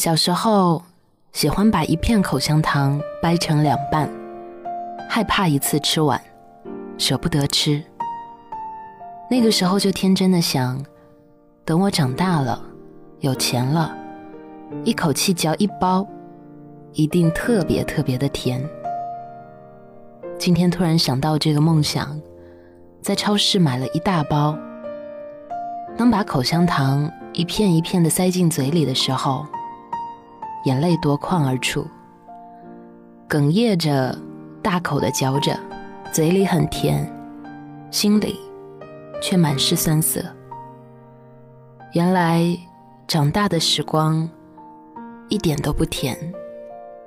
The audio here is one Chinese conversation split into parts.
小时候喜欢把一片口香糖掰成两半，害怕一次吃完，舍不得吃。那个时候就天真的想，等我长大了，有钱了，一口气嚼一包，一定特别特别的甜。今天突然想到这个梦想，在超市买了一大包。当把口香糖一片一片的塞进嘴里的时候，眼泪夺眶而出，哽咽着，大口的嚼着，嘴里很甜，心里却满是酸涩。原来长大的时光一点都不甜。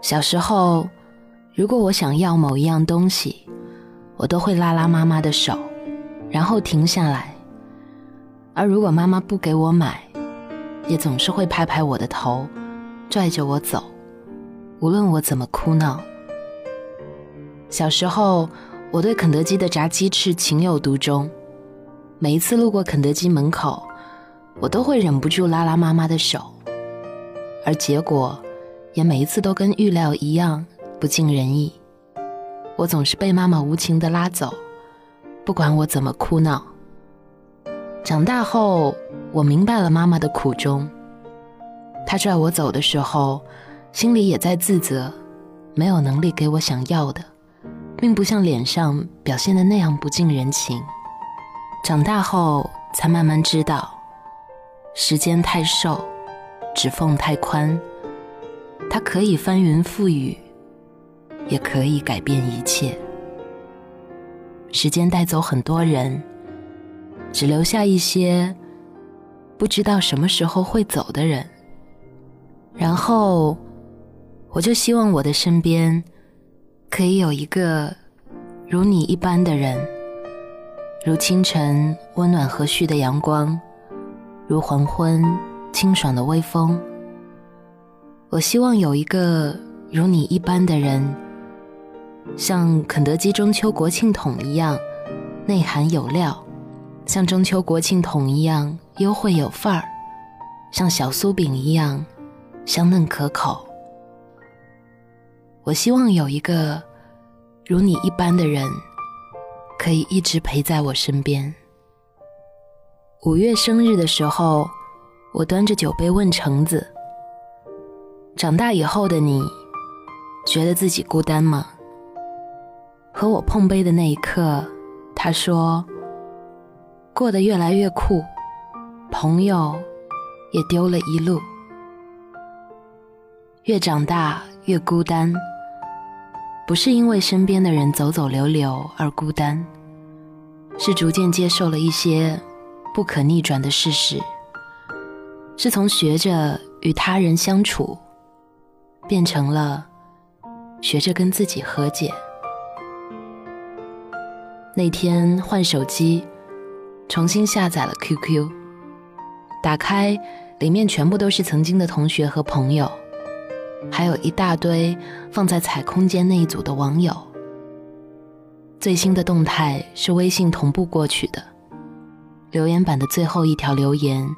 小时候。如果我想要某一样东西，我都会拉拉妈妈的手，然后停下来；而如果妈妈不给我买，也总是会拍拍我的头，拽着我走，无论我怎么哭闹。小时候，我对肯德基的炸鸡翅情有独钟，每一次路过肯德基门口，我都会忍不住拉拉妈妈的手，而结果也每一次都跟预料一样。不尽人意，我总是被妈妈无情的拉走，不管我怎么哭闹。长大后，我明白了妈妈的苦衷。他拽我走的时候，心里也在自责，没有能力给我想要的，并不像脸上表现的那样不近人情。长大后，才慢慢知道，时间太瘦，指缝太宽，它可以翻云覆雨。也可以改变一切。时间带走很多人，只留下一些不知道什么时候会走的人。然后，我就希望我的身边可以有一个如你一般的人，如清晨温暖和煦的阳光，如黄昏清爽的微风。我希望有一个如你一般的人。像肯德基中秋国庆桶一样内涵有料，像中秋国庆桶一样优惠有范儿，像小酥饼一样香嫩可口。我希望有一个如你一般的人，可以一直陪在我身边。五月生日的时候，我端着酒杯问橙子：“长大以后的你，觉得自己孤单吗？”和我碰杯的那一刻，他说：“过得越来越酷，朋友也丢了一路。越长大越孤单，不是因为身边的人走走留留而孤单，是逐渐接受了一些不可逆转的事实，是从学着与他人相处，变成了学着跟自己和解。”那天换手机，重新下载了 QQ，打开，里面全部都是曾经的同学和朋友，还有一大堆放在踩空间那一组的网友。最新的动态是微信同步过去的，留言板的最后一条留言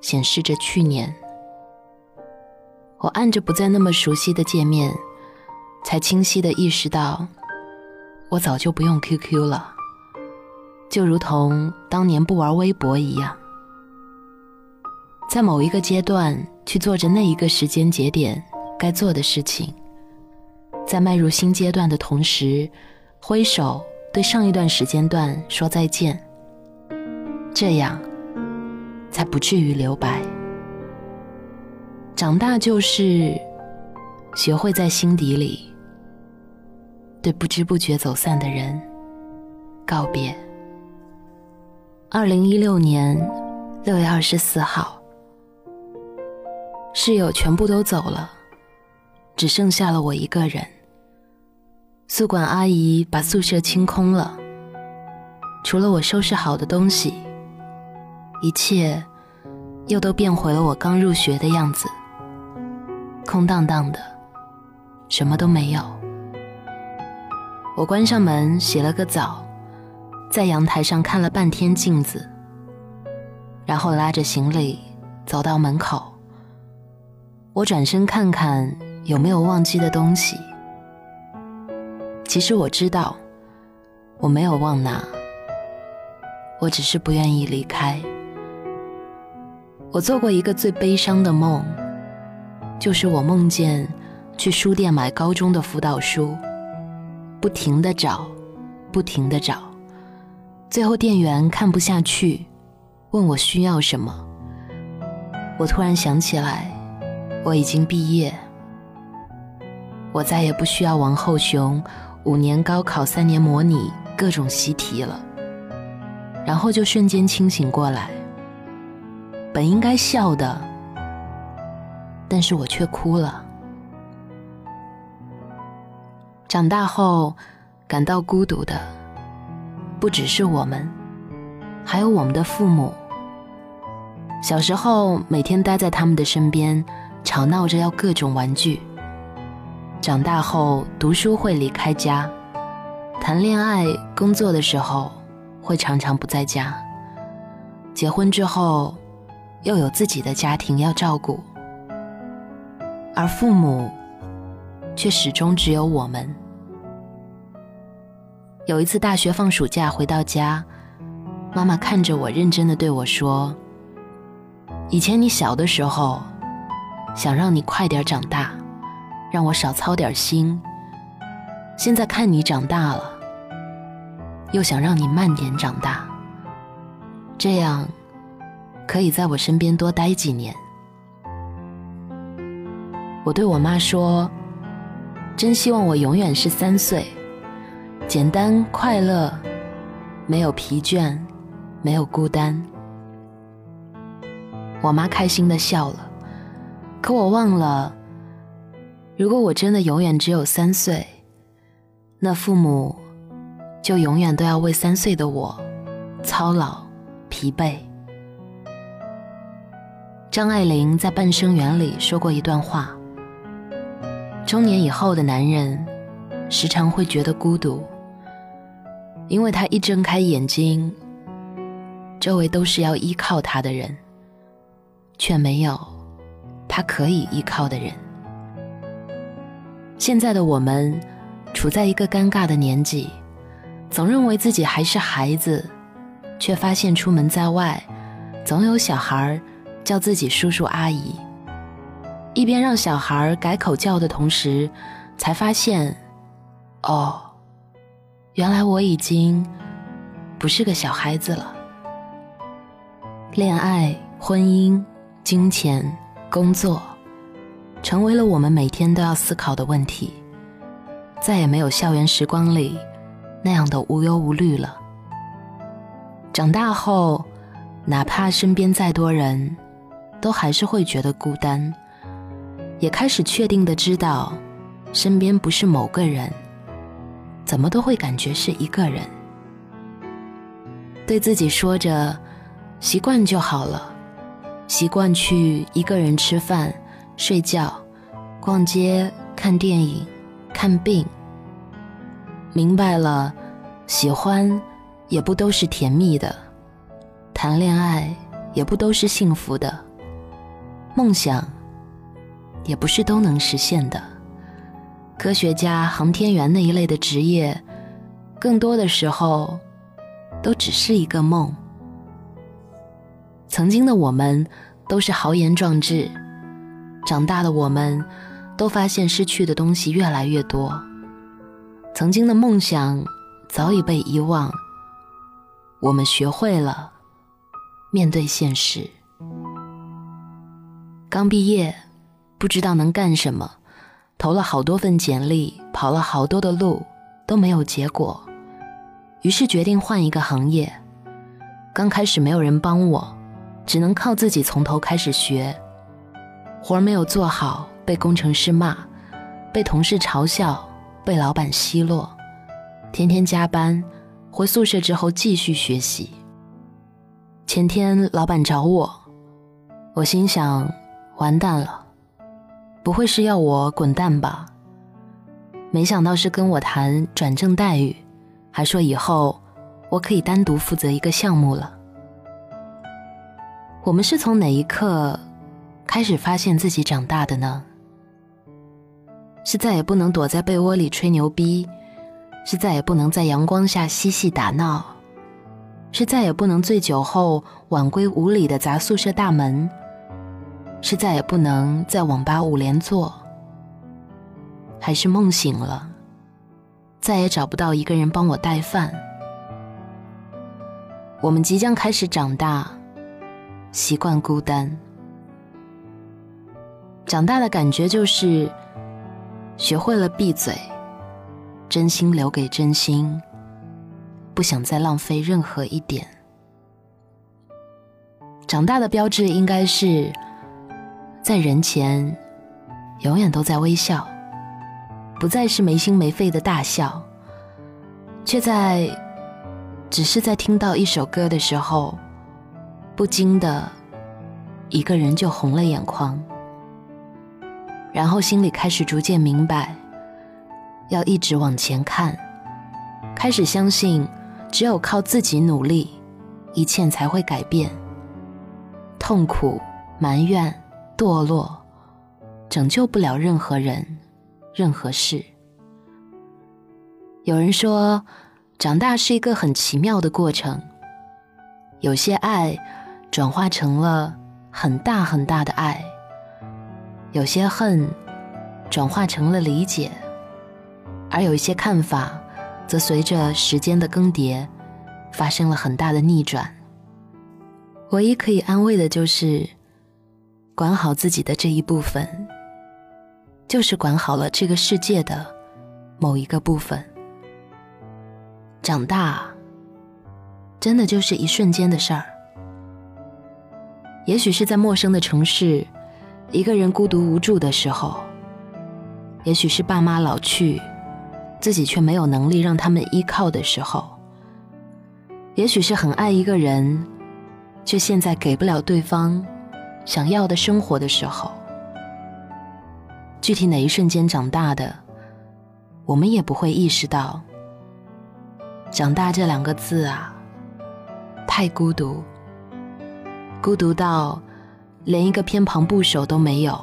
显示着去年。我按着不再那么熟悉的界面，才清晰的意识到，我早就不用 QQ 了。就如同当年不玩微博一样，在某一个阶段去做着那一个时间节点该做的事情，在迈入新阶段的同时，挥手对上一段时间段说再见，这样才不至于留白。长大就是学会在心底里对不知不觉走散的人告别。二零一六年六月二十四号，室友全部都走了，只剩下了我一个人。宿管阿姨把宿舍清空了，除了我收拾好的东西，一切又都变回了我刚入学的样子，空荡荡的，什么都没有。我关上门，洗了个澡。在阳台上看了半天镜子，然后拉着行李走到门口，我转身看看有没有忘记的东西。其实我知道，我没有忘拿，我只是不愿意离开。我做过一个最悲伤的梦，就是我梦见去书店买高中的辅导书，不停的找，不停的找，最后店员看不下去，问我需要什么。我突然想起来，我已经毕业，我再也不需要王后雄。五年高考，三年模拟，各种习题了，然后就瞬间清醒过来。本应该笑的，但是我却哭了。长大后感到孤独的，不只是我们，还有我们的父母。小时候每天待在他们的身边，吵闹着要各种玩具。长大后读书会离开家，谈恋爱、工作的时候会常常不在家。结婚之后，又有自己的家庭要照顾，而父母却始终只有我们。有一次大学放暑假回到家，妈妈看着我，认真的对我说：“以前你小的时候，想让你快点长大。”让我少操点心。现在看你长大了，又想让你慢点长大，这样可以在我身边多待几年。我对我妈说：“真希望我永远是三岁，简单快乐，没有疲倦，没有孤单。”我妈开心的笑了，可我忘了。如果我真的永远只有三岁，那父母就永远都要为三岁的我操劳、疲惫。张爱玲在《半生缘》里说过一段话：中年以后的男人，时常会觉得孤独，因为他一睁开眼睛，周围都是要依靠他的人，却没有他可以依靠的人。现在的我们，处在一个尴尬的年纪，总认为自己还是孩子，却发现出门在外，总有小孩叫自己叔叔阿姨。一边让小孩改口叫的同时，才发现，哦，原来我已经不是个小孩子了。恋爱、婚姻、金钱、工作。成为了我们每天都要思考的问题，再也没有校园时光里那样的无忧无虑了。长大后，哪怕身边再多人，都还是会觉得孤单，也开始确定的知道，身边不是某个人，怎么都会感觉是一个人。对自己说着，习惯就好了，习惯去一个人吃饭。睡觉、逛街、看电影、看病，明白了，喜欢也不都是甜蜜的，谈恋爱也不都是幸福的，梦想也不是都能实现的。科学家、航天员那一类的职业，更多的时候都只是一个梦。曾经的我们都是豪言壮志。长大的我们，都发现失去的东西越来越多，曾经的梦想早已被遗忘。我们学会了面对现实。刚毕业，不知道能干什么，投了好多份简历，跑了好多的路，都没有结果，于是决定换一个行业。刚开始没有人帮我，只能靠自己从头开始学。活儿没有做好，被工程师骂，被同事嘲笑，被老板奚落，天天加班，回宿舍之后继续学习。前天老板找我，我心想，完蛋了，不会是要我滚蛋吧？没想到是跟我谈转正待遇，还说以后我可以单独负责一个项目了。我们是从哪一刻？开始发现自己长大的呢？是再也不能躲在被窝里吹牛逼，是再也不能在阳光下嬉戏打闹，是再也不能醉酒后晚归无礼的砸宿舍大门，是再也不能在网吧五连坐，还是梦醒了，再也找不到一个人帮我带饭？我们即将开始长大，习惯孤单。长大的感觉就是。学会了闭嘴，真心留给真心，不想再浪费任何一点。长大的标志应该是，在人前永远都在微笑，不再是没心没肺的大笑，却在只是在听到一首歌的时候，不禁的一个人就红了眼眶。然后心里开始逐渐明白，要一直往前看，开始相信，只有靠自己努力，一切才会改变。痛苦、埋怨、堕落，拯救不了任何人、任何事。有人说，长大是一个很奇妙的过程，有些爱转化成了很大很大的爱。有些恨转化成了理解，而有一些看法则随着时间的更迭发生了很大的逆转。唯一可以安慰的就是管好自己的这一部分，就是管好了这个世界的某一个部分。长大真的就是一瞬间的事儿，也许是在陌生的城市。一个人孤独无助的时候，也许是爸妈老去，自己却没有能力让他们依靠的时候；也许是很爱一个人，却现在给不了对方想要的生活的时候。具体哪一瞬间长大的，我们也不会意识到。长大这两个字啊，太孤独，孤独到。连一个偏旁部首都没有。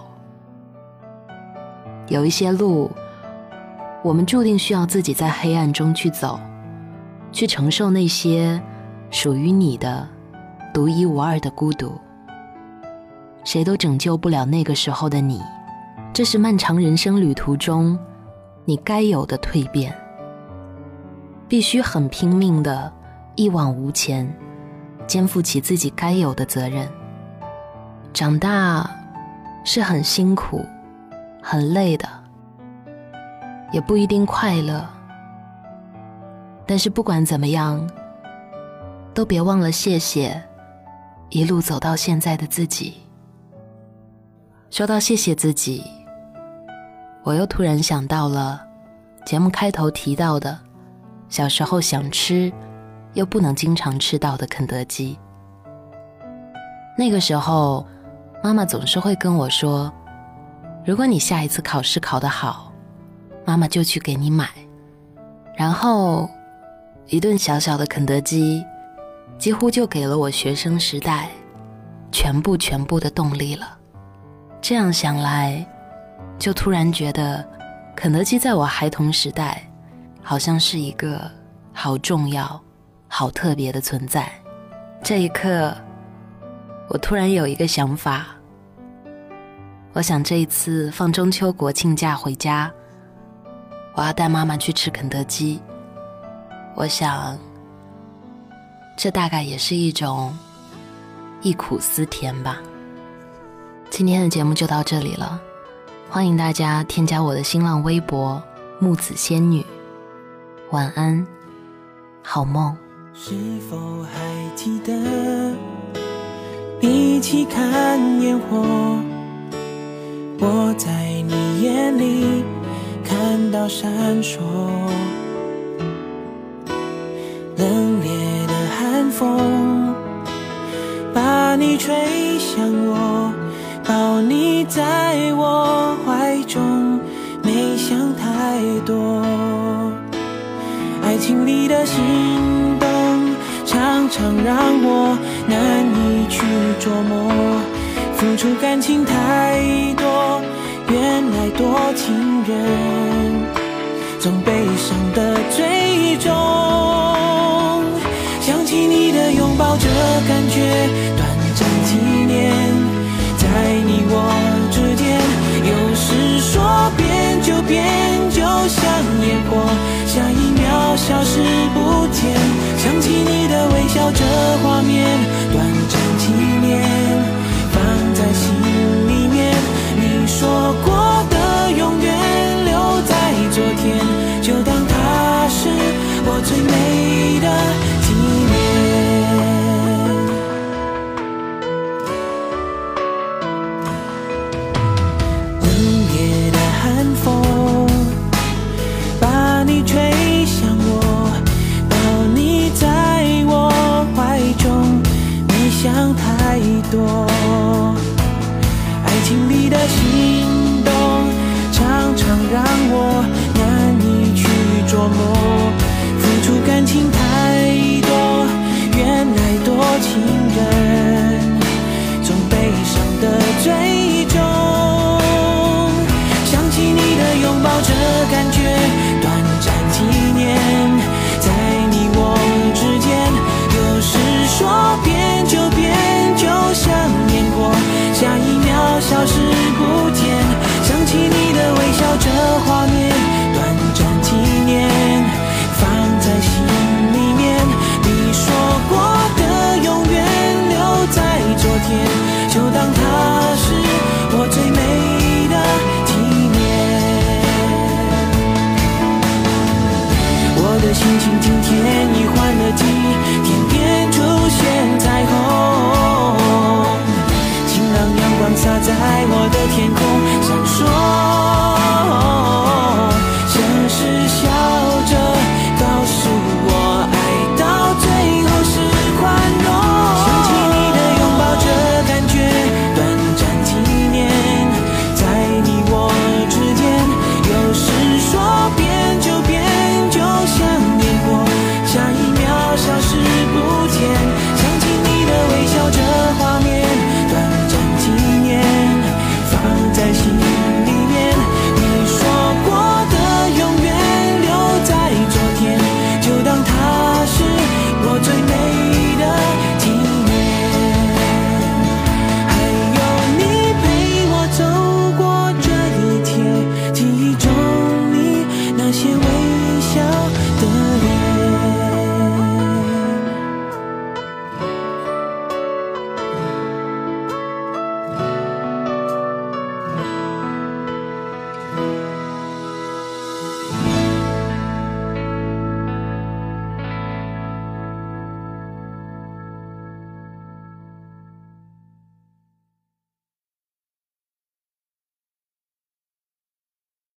有一些路，我们注定需要自己在黑暗中去走，去承受那些属于你的独一无二的孤独。谁都拯救不了那个时候的你，这是漫长人生旅途中你该有的蜕变。必须很拼命的，一往无前，肩负起自己该有的责任。长大是很辛苦、很累的，也不一定快乐。但是不管怎么样，都别忘了谢谢一路走到现在的自己。说到谢谢自己，我又突然想到了节目开头提到的小时候想吃又不能经常吃到的肯德基。那个时候。妈妈总是会跟我说：“如果你下一次考试考得好，妈妈就去给你买。”然后，一顿小小的肯德基，几乎就给了我学生时代全部全部的动力了。这样想来，就突然觉得，肯德基在我孩童时代，好像是一个好重要、好特别的存在。这一刻。我突然有一个想法，我想这一次放中秋国庆假回家，我要带妈妈去吃肯德基。我想，这大概也是一种忆苦思甜吧。今天的节目就到这里了，欢迎大家添加我的新浪微博“木子仙女”。晚安，好梦。是否还记得？一起看烟火，我在你眼里看到闪烁。冷冽的寒风把你吹向我，抱你在我怀中，没想太多。爱情里的心动。常常让我难以去琢磨，付出感情太多，原来多情人总悲伤的最终。想起你的拥抱，这感觉短暂几年，在你我之间，有时说变就变，就像烟火，下一秒消失不见。想起你的微笑，这画面短暂。